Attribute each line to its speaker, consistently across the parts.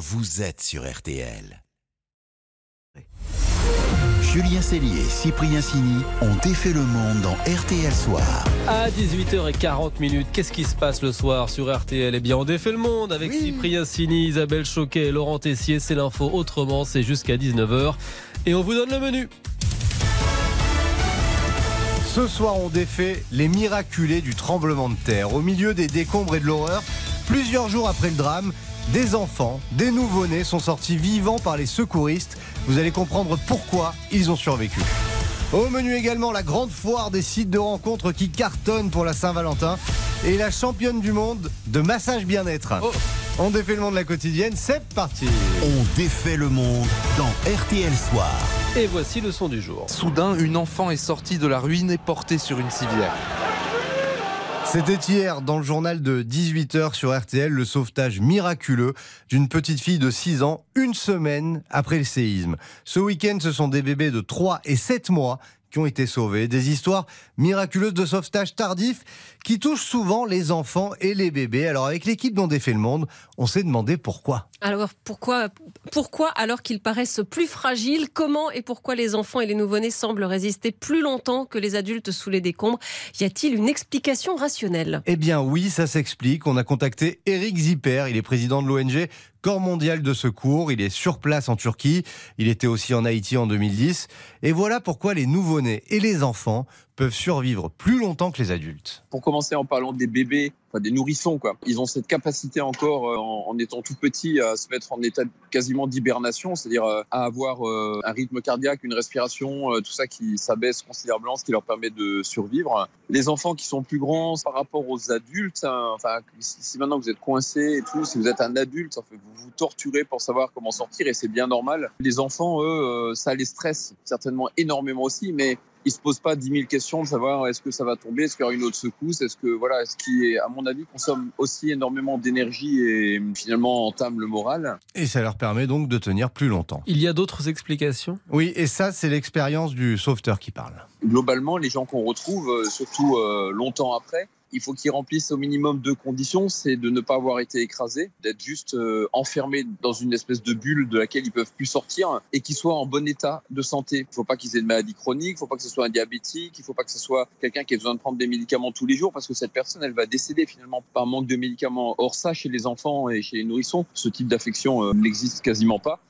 Speaker 1: vous êtes sur RTL. Julien Cellier et Cyprien Sini ont défait le monde dans RTL Soir.
Speaker 2: À 18h40 minutes, qu'est-ce qui se passe le soir sur RTL Eh bien, on défait le monde avec Cyprien Sini, Isabelle Choquet et Laurent Tessier. C'est l'info autrement, c'est jusqu'à 19h. Et on vous donne le menu.
Speaker 3: Ce soir, on défait les miraculés du tremblement de terre. Au milieu des décombres et de l'horreur, plusieurs jours après le drame, des enfants, des nouveau-nés sont sortis vivants par les secouristes. Vous allez comprendre pourquoi ils ont survécu. Au menu également la grande foire des sites de rencontres qui cartonnent pour la Saint-Valentin et la championne du monde de massage bien-être.
Speaker 2: Oh.
Speaker 3: On défait le monde de la quotidienne, c'est parti.
Speaker 1: On défait le monde dans RTL Soir.
Speaker 2: Et voici le son du jour.
Speaker 4: Soudain, une enfant est sortie de la ruine et portée sur une civière.
Speaker 3: C'était hier dans le journal de 18h sur RTL le sauvetage miraculeux d'une petite fille de 6 ans une semaine après le séisme. Ce week-end, ce sont des bébés de 3 et 7 mois qui ont été sauvés. Des histoires miraculeuses de sauvetage tardif qui touchent souvent les enfants et les bébés. Alors avec l'équipe dont défait le monde, on s'est demandé pourquoi.
Speaker 5: Alors pourquoi, pourquoi alors qu'ils paraissent plus fragiles? Comment et pourquoi les enfants et les nouveau-nés semblent résister plus longtemps que les adultes sous les décombres? Y a-t-il une explication rationnelle?
Speaker 3: Eh bien oui, ça s'explique. On a contacté Eric Zipper, il est président de l'ONG Corps mondial de secours. Il est sur place en Turquie. Il était aussi en Haïti en 2010. Et voilà pourquoi les nouveau-nés et les enfants peuvent survivre plus longtemps que les adultes.
Speaker 6: Pour commencer en parlant des bébés, des nourrissons, quoi. Ils ont cette capacité encore, euh, en, étant tout petits, à se mettre en état quasiment d'hibernation, c'est-à-dire euh, à avoir euh, un rythme cardiaque, une respiration, tout ça qui s'abaisse considérablement, ce qui leur permet de survivre. Les enfants qui sont plus grands par rapport aux adultes, hein, enfin, si, maintenant vous êtes coincé et tout, si vous êtes un adulte, en fait, vous vous torturez pour savoir comment sortir et c'est bien normal. Les enfants, eux, ça les stresse certainement énormément aussi, mais ils se posent pas 10 000 questions de savoir est-ce que ça va tomber, est-ce qu'il y aura une autre secousse, est-ce que voilà, ce qui est à mon avis consomme aussi énormément d'énergie et finalement entame le moral.
Speaker 3: Et ça leur permet donc de tenir plus longtemps.
Speaker 2: Il y a d'autres explications?
Speaker 3: Oui, et ça, c'est l'expérience du sauveteur qui parle.
Speaker 6: Globalement, les gens qu'on retrouve, euh, surtout euh, longtemps après, il faut qu'ils remplissent au minimum deux conditions, c'est de ne pas avoir été écrasés, d'être juste euh, enfermés dans une espèce de bulle de laquelle ils peuvent plus sortir et qu'ils soient en bon état de santé. Il ne faut pas qu'ils aient de maladie chronique, il ne faut pas que ce soit un diabétique, il ne faut pas que ce soit quelqu'un qui ait besoin de prendre des médicaments tous les jours parce que cette personne, elle va décéder finalement par manque de médicaments. Or ça, chez les enfants et chez les nourrissons, ce type d'affection euh, n'existe quasiment pas.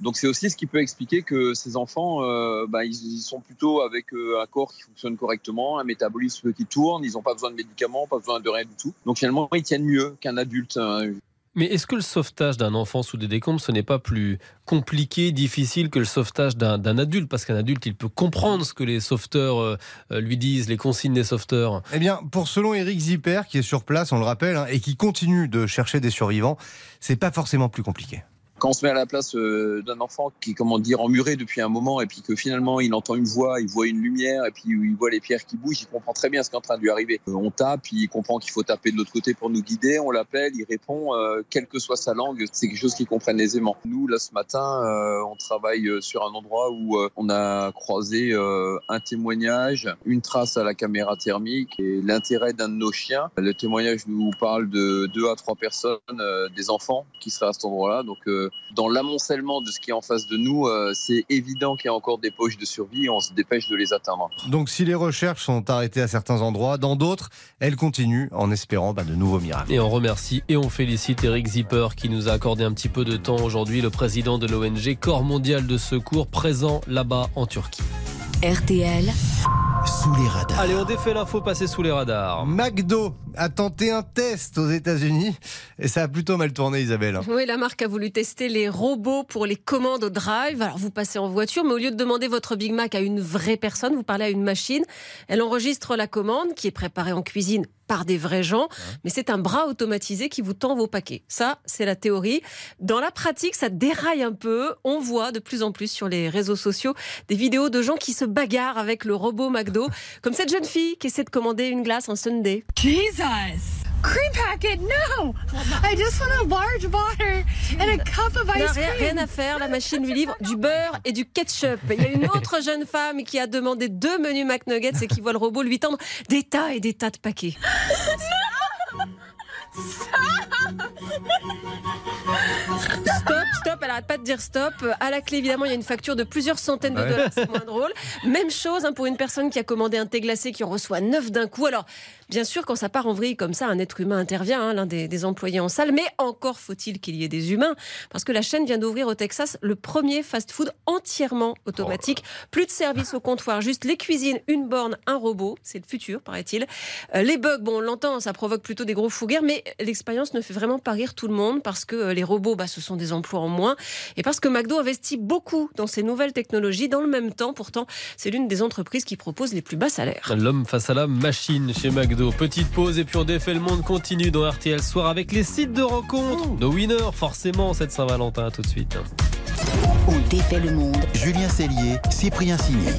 Speaker 6: Donc c'est aussi ce qui peut expliquer que ces enfants, euh, bah, ils, ils sont plutôt avec euh, un corps qui fonctionne correctement, un métabolisme qui tourne, ils n'ont pas besoin de médicaments, pas besoin de rien du tout. Donc finalement, ils tiennent mieux qu'un adulte. hein.
Speaker 2: Mais est-ce que le sauvetage d'un enfant sous des décombres, ce n'est pas plus compliqué, difficile que le sauvetage d'un d'un adulte? Parce qu'un adulte, il peut comprendre ce que les sauveteurs euh, euh, lui disent, les consignes des sauveteurs.
Speaker 3: Eh bien, pour selon Eric Zipper, qui est sur place, on le rappelle, hein, et qui continue de chercher des survivants, c'est pas forcément plus compliqué.
Speaker 6: Quand on se met à la place euh, d'un enfant qui est, comment dire, emmuré depuis un moment et puis que finalement il entend une voix, il voit une lumière et puis il voit les pierres qui bougent, il comprend très bien ce qui est en train de lui arriver. Euh, on tape, il comprend qu'il faut taper de l'autre côté pour nous guider, on l'appelle, il répond, euh, quelle que soit sa langue, c'est quelque chose qu'il comprenne aisément. Nous, là, ce matin, on travaille sur un endroit où on a croisé un témoignage, une trace à la caméra thermique et l'intérêt d'un de nos chiens. Le témoignage nous parle de deux à trois personnes, des enfants qui seraient à cet endroit-là. Donc, dans l'amoncellement de ce qui est en face de nous, euh, c'est évident qu'il y a encore des poches de survie et on se dépêche de les atteindre.
Speaker 3: Donc si les recherches sont arrêtées à certains endroits, dans d'autres, elles continuent en espérant bah, de nouveaux miracles.
Speaker 2: Et on remercie et on félicite Eric Zipper qui nous a accordé un petit peu de temps aujourd'hui, le président de l'ONG Corps mondial de secours présent là-bas en Turquie.
Speaker 7: RTL,
Speaker 1: Sous les radars.
Speaker 2: Allez, on défait l'info passée sous les radars.
Speaker 3: McDo a tenté un test aux États-Unis et ça a plutôt mal tourné, Isabelle.
Speaker 5: Oui, la marque a voulu tester les robots pour les commandes au drive. Alors vous passez en voiture, mais au lieu de demander votre Big Mac à une vraie personne, vous parlez à une machine. Elle enregistre la commande qui est préparée en cuisine par des vrais gens, mais c'est un bras automatisé qui vous tend vos paquets. Ça, c'est la théorie. Dans la pratique, ça déraille un peu. On voit de plus en plus sur les réseaux sociaux des vidéos de gens qui se bagarrent avec le robot McDo, comme cette jeune fille qui essaie de commander une glace un Sunday.
Speaker 8: Jesus! Cream packet, no! I just want a large water and a cup of
Speaker 5: Non,
Speaker 8: ice
Speaker 5: rien, rien
Speaker 8: cream.
Speaker 5: à faire, la machine lui livre du beurre et du ketchup. Il y a une autre jeune femme qui a demandé deux menus McNuggets et qui voit le robot lui tendre des tas et des tas de paquets. Stop, elle arrête pas de dire stop. À la clé, évidemment, il y a une facture de plusieurs centaines de
Speaker 3: Ouais.
Speaker 5: dollars, c'est moins drôle. Même chose hein, pour une personne qui a commandé un thé glacé qui en reçoit neuf d'un coup. Alors, bien sûr, quand ça part en vrille comme ça, un être humain intervient, hein, l'un des, des employés en salle, mais encore faut-il qu'il y ait des humains, parce que la chaîne vient d'ouvrir au Texas le premier fast-food entièrement automatique. Plus de service au comptoir, juste les cuisines, une borne, un robot. C'est le futur, paraît-il. Euh, les bugs, bon, on l'entend, ça provoque plutôt des gros fous guerres, mais l'expérience ne fait vraiment pas rire tout le monde parce que euh, les robots, bah, ce sont des emplois en moins et parce que McDo investit beaucoup dans ces nouvelles technologies. Dans le même temps, pourtant, c'est l'une des entreprises qui propose les plus bas salaires.
Speaker 2: L'homme face à la machine chez McDo. Petite pause et puis on défait le monde continue dans RTL Soir avec les sites de rencontres. Nos winners, forcément, cette Saint-Valentin. Tout de suite.
Speaker 1: On défait le monde. Julien Cellier, Cyprien Signé.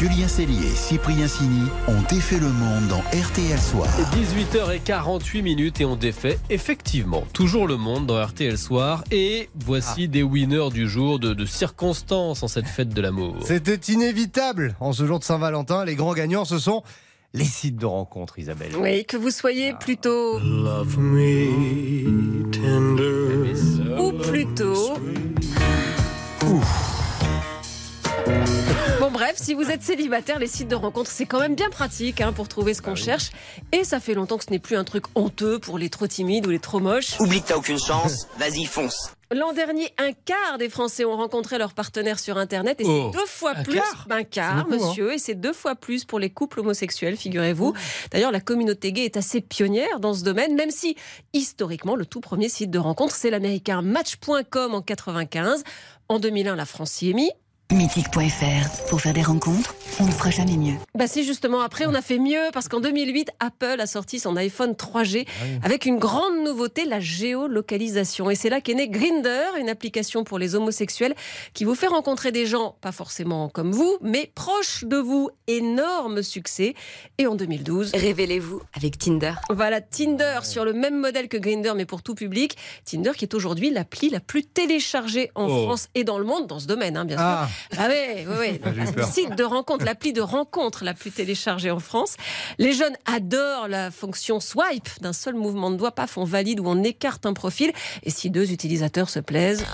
Speaker 1: Julien Cellier et Cyprien Sini ont défait le monde dans RTL Soir.
Speaker 2: 18h48 minutes et on défait effectivement toujours le monde dans RTL Soir. Et voici des winners du jour de, de circonstances en cette fête de l'amour.
Speaker 3: C'était inévitable. En ce jour de Saint-Valentin, les grands gagnants, ce sont les sites de rencontres, Isabelle.
Speaker 5: Oui, que vous soyez plutôt
Speaker 7: Love me tender.
Speaker 5: ou plutôt. Bref, si vous êtes célibataire, les sites de rencontres, c'est quand même bien pratique hein, pour trouver ce qu'on cherche. Et ça fait longtemps que ce n'est plus un truc honteux pour les trop timides ou les trop moches.
Speaker 9: Oublie que t'as aucune chance, vas-y fonce.
Speaker 5: L'an dernier, un quart des Français ont rencontré leur partenaire sur Internet et c'est
Speaker 2: Oh,
Speaker 5: deux fois
Speaker 2: un
Speaker 5: plus.
Speaker 2: quart
Speaker 5: Un quart,
Speaker 3: hein.
Speaker 5: monsieur, et c'est deux fois plus pour les couples homosexuels, figurez-vous. D'ailleurs, la communauté gay est assez pionnière dans ce domaine, même si historiquement, le tout premier site de rencontre, c'est l'américain Match.com en 95. En 2001, la France s'y est mis.
Speaker 10: Mythique.fr. Pour faire des rencontres, on ne fera jamais mieux.
Speaker 5: Bah c'est justement après on a fait mieux parce qu'en 2008 Apple a sorti son iPhone 3G avec une grande nouveauté la géolocalisation et c'est là qu'est née Grinder une application pour les homosexuels qui vous fait rencontrer des gens pas forcément comme vous mais proches de vous énorme succès et en 2012
Speaker 10: Révélez-vous avec Tinder.
Speaker 5: voilà Tinder sur le même modèle que Grinder mais pour tout public Tinder qui est aujourd'hui l'appli la plus téléchargée en
Speaker 2: Oh.
Speaker 5: France et dans le monde dans ce domaine hein, bien sûr
Speaker 3: Ah,
Speaker 5: ah ouais.
Speaker 3: J'ai eu
Speaker 5: Le site de rencontre, l'appli de rencontre la plus téléchargée en France. Les jeunes adorent la fonction swipe. D'un seul mouvement de doigt, paf, on valide ou on écarte un profil. Et si deux utilisateurs se plaisent?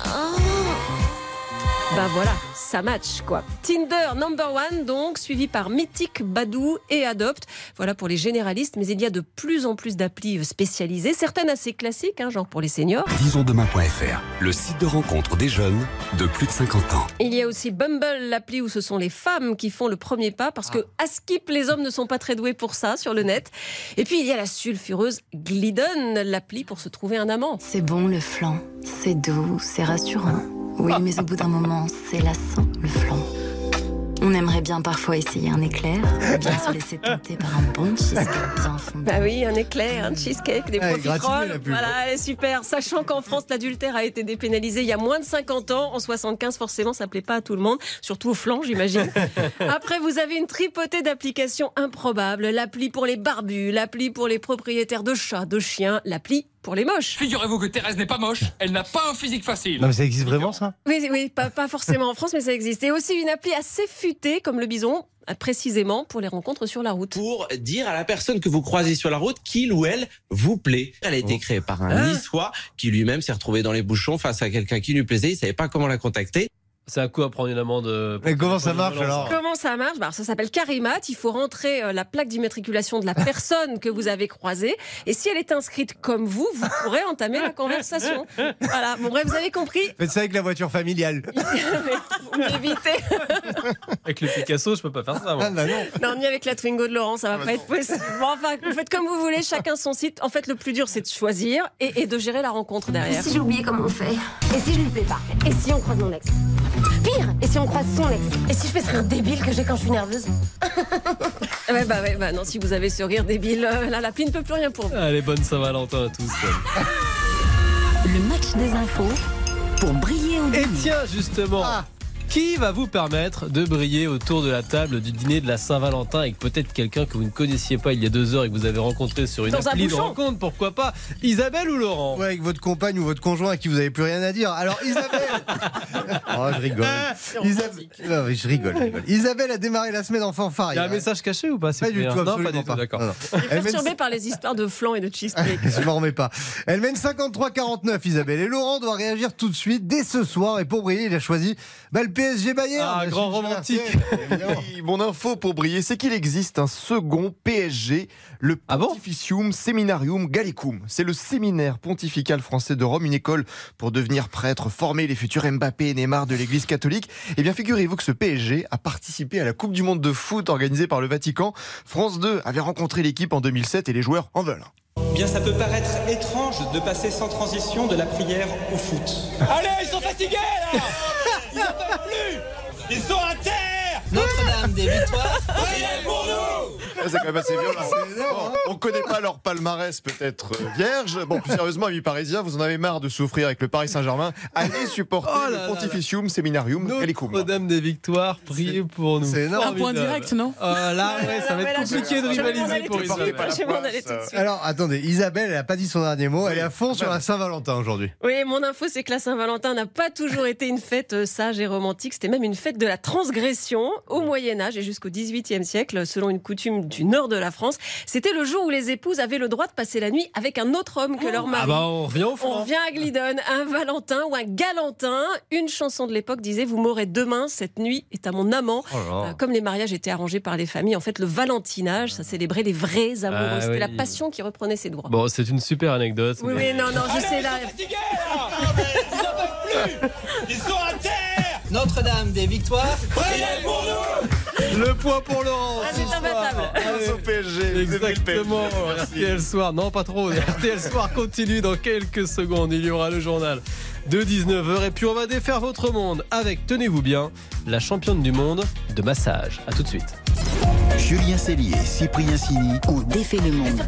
Speaker 5: Ben voilà, ça match quoi. Tinder number one donc, suivi par Mythic, Badou et Adopt. Voilà pour les généralistes, mais il y a de plus en plus d'applis spécialisées, certaines assez classiques, hein, genre pour les seniors.
Speaker 11: Disonsdemain.fr, le site de rencontre des jeunes de plus de 50 ans.
Speaker 5: Il y a aussi Bumble, l'appli où ce sont les femmes qui font le premier pas parce que à Skip, les hommes ne sont pas très doués pour ça sur le net. Et puis il y a la sulfureuse Glidden, l'appli pour se trouver un amant.
Speaker 10: C'est bon le flan. C'est doux, c'est rassurant. Oui, mais au bout d'un moment, c'est lassant, le flan. On aimerait bien parfois essayer un éclair, ou bien se laisser tenter par un bon cheesecake bien.
Speaker 5: Bah oui, un éclair, un cheesecake, des
Speaker 3: Ouais,
Speaker 5: profiteroles. Voilà, est super. Sachant qu'en France, l'adultère a été dépénalisé il y a moins de 50 ans. En 75, forcément, ça plaît pas à tout le monde, surtout aux flancs, j'imagine. Après, vous avez une tripotée d'applications improbables. L'appli pour les barbus, l'appli pour les propriétaires de chats, de chiens, l'appli pour les moches.
Speaker 12: Figurez-vous que Thérèse n'est pas moche, elle n'a pas un physique facile.
Speaker 3: non mais ça existe vraiment ça?
Speaker 5: Oui, oui, pas, pas forcément en France, mais ça existe. Et aussi une appli assez futée, comme le bison, précisément pour les rencontres sur la route.
Speaker 9: Pour dire à la personne que vous croisez sur la route qu'il ou elle vous plaît. Elle a été créée par un
Speaker 5: Ah.
Speaker 9: Niçois qui lui-même s'est retrouvé dans les bouchons face à quelqu'un qui lui plaisait, il savait pas comment la contacter.
Speaker 2: C'est à quoi prendre une amende euh,
Speaker 3: Mais comment ça marche, alors
Speaker 5: Comment ça marche bah, Ça s'appelle Carimat. Il faut rentrer euh, la plaque d'immatriculation de la personne que vous avez croisée. Et si elle est inscrite comme vous, vous pourrez entamer la conversation. Voilà. Bon, bref, vous avez compris.
Speaker 3: Faites ça avec la voiture familiale.
Speaker 5: Vous m'évitez.
Speaker 2: Avec le Picasso, je peux pas faire ça. moi.
Speaker 3: Ah bah non.
Speaker 5: Non, ni avec la Twingo de Laurent, ça va pas être possible. Bon, enfin, vous faites comme vous voulez, chacun son site. En fait, le plus dur, c'est de choisir et, et de gérer la rencontre derrière.
Speaker 8: j'ai oublié comment on fait? Et si je lui plais pas? Et si on croise mon ex? Pire. Et si on croise son ex? Et si je fais ce rire débile que j'ai quand je suis nerveuse?
Speaker 5: Ouais, bah, ouais, bah non, si vous avez ce rire débile, euh, là, l'appli ne peut plus rien pour vous.
Speaker 2: Allez, bonne Saint-Valentin à tous.
Speaker 10: Le match des infos pour briller au
Speaker 2: Et tiens, justement, qui va vous permettre de briller autour de la table du dîner de la Saint-Valentin avec peut-être quelqu'un que vous ne connaissiez pas il y a deux heures et que vous avez rencontré sur une
Speaker 5: Dans un
Speaker 2: appli de
Speaker 5: bouchon.
Speaker 2: rencontre, pourquoi pas Isabelle ou Laurent
Speaker 3: Ouais, avec votre compagne ou votre conjoint à qui vous avez plus rien à dire. Alors Isabelle Oh, je rigole. Isabelle... Non, mais je rigole, je rigole. Isabelle a démarré la semaine en fanfare.
Speaker 2: Il y a un message caché ou pas
Speaker 3: Pas du tout,
Speaker 2: Non, pas du tout, d'accord.
Speaker 3: Non, non. Elle mène
Speaker 5: Perturbé par les histoires de flan et de cheesecake.
Speaker 3: je m'en remets pas. Elle mène 53-49, Isabelle. Et Laurent doit réagir tout de suite, dès ce soir. Et pour briller, il a choisi bah, le PSG Bayern.
Speaker 2: Ah, grand romantique.
Speaker 13: Mon info pour briller, c'est qu'il existe un second PSG, le
Speaker 2: Ah bon
Speaker 13: Pontificium Seminarium Gallicum. C'est le séminaire pontifical français de Rome, une école pour devenir prêtre, former les futurs Mbappé et Neymar de l'Église catholique. Eh bien, figurez-vous que ce PSG a participé à la Coupe du Monde de foot organisée par le Vatican. France 2 avait rencontré l'équipe en 2007 et les joueurs en veulent.
Speaker 14: Bien, ça peut paraître étrange de passer sans transition de la prière au foot.
Speaker 12: Allez, ils sont fatigués là Ils en peuvent plus Ils sont à terre
Speaker 14: Notre-Dame des Victoires.
Speaker 12: Priez pour nous
Speaker 13: Ah, C'est quand même assez violent. Bon, on connaît pas leur palmarès peut-être euh, vierge. Bon, plus sérieusement, amis parisiens, vous en avez marre de souffrir avec le Paris Saint-Germain. Allez supporter
Speaker 2: Oh là là
Speaker 13: le Pontificium Seminarium Gallicum.
Speaker 2: Notre-Dame des Victoires, priez pour nous.
Speaker 3: C'est énorme.
Speaker 15: Un point direct, non
Speaker 2: Ah, Là, ouais, ça va être
Speaker 5: là,
Speaker 2: compliqué de rivaliser pour. Isabelle.
Speaker 5: Je vais m'en aller tout de suite.
Speaker 3: Alors, attendez, Isabelle, elle a pas dit son dernier mot. Elle est à fond sur la Saint-Valentin aujourd'hui.
Speaker 5: Oui, mon info, c'est que la Saint-Valentin n'a pas toujours été une fête euh, sage et romantique. C'était même une fête de la transgression au Moyen-Âge et jusqu'au XVIIIe siècle, selon une coutume du nord de la France. C'était le jour où les épouses avaient le droit de passer la nuit avec un autre homme que leur mari.
Speaker 2: Ah bah on revient au
Speaker 5: On
Speaker 2: fond.
Speaker 5: revient à Glidon, un Valentin ou un Galantin. Une chanson de l'époque disait Vous m'aurez demain, cette nuit est à mon amant.
Speaker 2: Oh.
Speaker 5: Euh, Comme les mariages étaient arrangés par les familles, en fait, le valentinage, ça célébrait les vrais amoureux.
Speaker 2: Ah
Speaker 5: C'était
Speaker 2: oui.
Speaker 5: la passion qui reprenait ses droits.
Speaker 2: Bon, c'est une super anecdote.
Speaker 5: Oui,
Speaker 2: mais-
Speaker 5: oui, non, non, je sais là.
Speaker 12: Ils sont à terre
Speaker 14: Notre-Dame des Victoires.
Speaker 12: Priez pour nous
Speaker 2: Le point pour Laurent.
Speaker 5: Ah,
Speaker 2: ce
Speaker 5: c'est
Speaker 2: soir.
Speaker 5: imbattable.
Speaker 2: Allez.
Speaker 13: au PSG.
Speaker 2: Exactement. RTL Soir. Non, pas trop. RTL Soir continue dans quelques secondes. Il y aura le journal de 19h. Et puis, on va défaire votre monde avec, tenez-vous bien, la championne du monde de massage. À tout de suite.
Speaker 1: Julien Cellier, Cyprien Sini
Speaker 16: On défait le monde.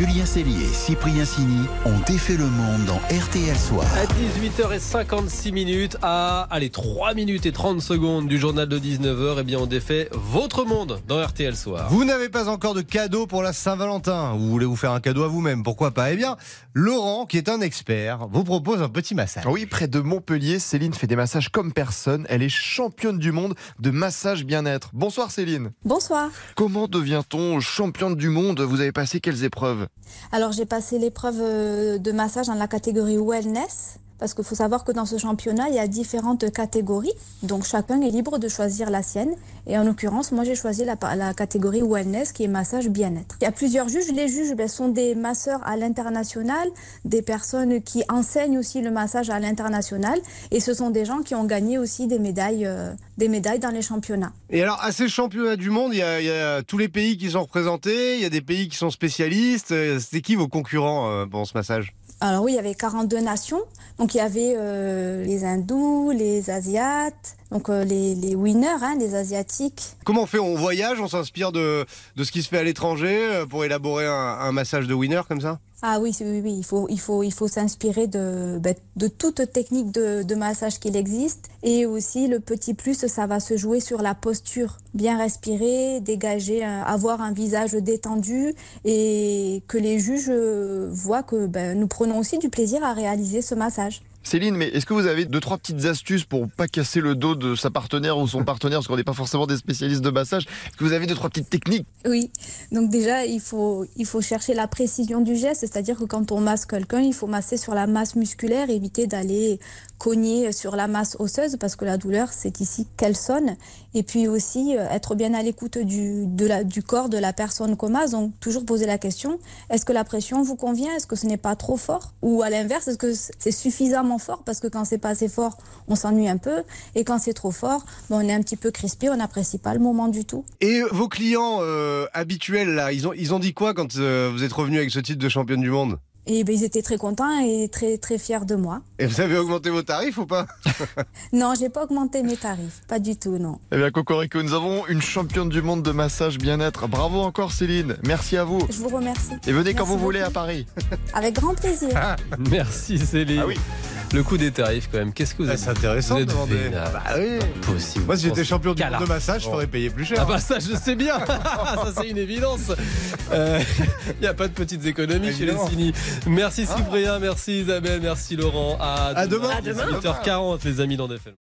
Speaker 1: Julien Cellier et Cyprien Sini ont défait le monde dans RTL Soir.
Speaker 2: À 18h56 minutes, à allez 3 minutes et 30 secondes du journal de 19h, eh bien on défait votre monde dans RTL Soir.
Speaker 3: Vous n'avez pas encore de cadeau pour la Saint-Valentin. Vous voulez vous faire un cadeau à vous-même, pourquoi pas? Eh bien, Laurent, qui est un expert, vous propose un petit massage.
Speaker 13: Oui, près de Montpellier, Céline fait des massages comme personne. Elle est championne du monde de massage bien-être. Bonsoir Céline.
Speaker 17: Bonsoir.
Speaker 13: Comment devient-on championne du monde? Vous avez passé quelles épreuves?
Speaker 17: Alors j'ai passé l'épreuve euh, de massage dans la catégorie wellness. Parce qu'il faut savoir que dans ce championnat, il y a différentes catégories. Donc chacun est libre de choisir la sienne. Et en l'occurrence, moi j'ai choisi la, catégorie wellness qui est massage bien-être. Il y a plusieurs juges. Les juges ben, sont des masseurs à l'international, des personnes qui enseignent aussi le massage à l'international. Et ce sont des gens qui ont gagné aussi des médailles, euh, des médailles dans les championnats.
Speaker 3: Et alors, à ces championnats du monde, il y, a, il y a tous les pays qui sont représentés, il y a des pays qui sont spécialistes. Euh, C'était qui vos concurrents euh, pour ce massage?
Speaker 17: Alors oui, il y avait 42 nations. Donc il y avait euh, les hindous, les asiates, donc euh, les, les winners, hein, les asiatiques.
Speaker 3: Comment on fait On voyage, on s'inspire de, de ce qui se fait à l'étranger euh, pour élaborer un, un massage de winner comme ça?
Speaker 17: Ah oui, oui, oui, il faut, il faut, il faut s'inspirer de, ben, de toute technique de, de massage qu'il existe. Et aussi, le petit plus, ça va se jouer sur la posture. Bien respirer, dégager, avoir un visage détendu et que les juges euh, voient que ben, nous prenons aussi du plaisir à réaliser ce massage.
Speaker 13: Céline, mais est-ce que vous avez deux, trois petites astuces pour pas casser le dos de sa partenaire ou son partenaire, parce qu'on n'est pas forcément des spécialistes de massage? Est-ce que vous avez deux, trois petites techniques?
Speaker 17: Oui, donc déjà, il faut, il faut chercher la précision du geste, c'est-à-dire que quand on masse quelqu'un, il faut masser sur la masse musculaire, éviter d'aller cogner sur la masse osseuse, parce que la douleur, c'est ici qu'elle sonne. Et puis aussi, euh, être bien à l'écoute du, du corps de la personne qu'on masse, donc toujours poser la question, est-ce que la pression vous convient? Est-ce que ce n'est pas trop fort? Ou à l'inverse, est-ce que c'est suffisamment fort? Parce que quand c'est pas assez fort, on s'ennuie un peu, et quand c'est trop fort, ben, on est un petit peu crispé, on n'apprécie pas le moment du tout.
Speaker 3: Et vos clients euh, habituels, là, ils ont, ils ont dit quoi quand euh, vous êtes revenu avec ce titre de championne du monde?
Speaker 17: Et ben, ils étaient très contents et très très fiers de moi.
Speaker 3: Et vous avez augmenté vos tarifs ou pas
Speaker 17: Non, j'ai pas augmenté mes tarifs, pas du tout, non.
Speaker 13: Eh bien, Cocorico, nous avons une championne du monde de massage bien-être. Bravo encore, Céline. Merci à vous.
Speaker 17: Je vous remercie.
Speaker 13: Et venez quand vous voulez à. Paris.
Speaker 17: Avec grand plaisir.
Speaker 2: Merci Céline. Le coût des tarifs, quand même. Qu'est-ce que vous
Speaker 3: Ah,
Speaker 2: êtes
Speaker 3: C'est intéressant
Speaker 2: vous
Speaker 3: de demander. Bah oui.
Speaker 2: Possible.
Speaker 3: Moi, si j'étais champion du monde de massage, je ferais payer plus cher.
Speaker 2: Ah bah ça je sais bien, ça c'est une évidence. Il n'y a pas de petites économies chez les. Cini. Merci Cyprien, merci Isabelle, merci Laurent. À,
Speaker 3: À demain.
Speaker 5: À demain.
Speaker 2: 8h40 les amis dans films.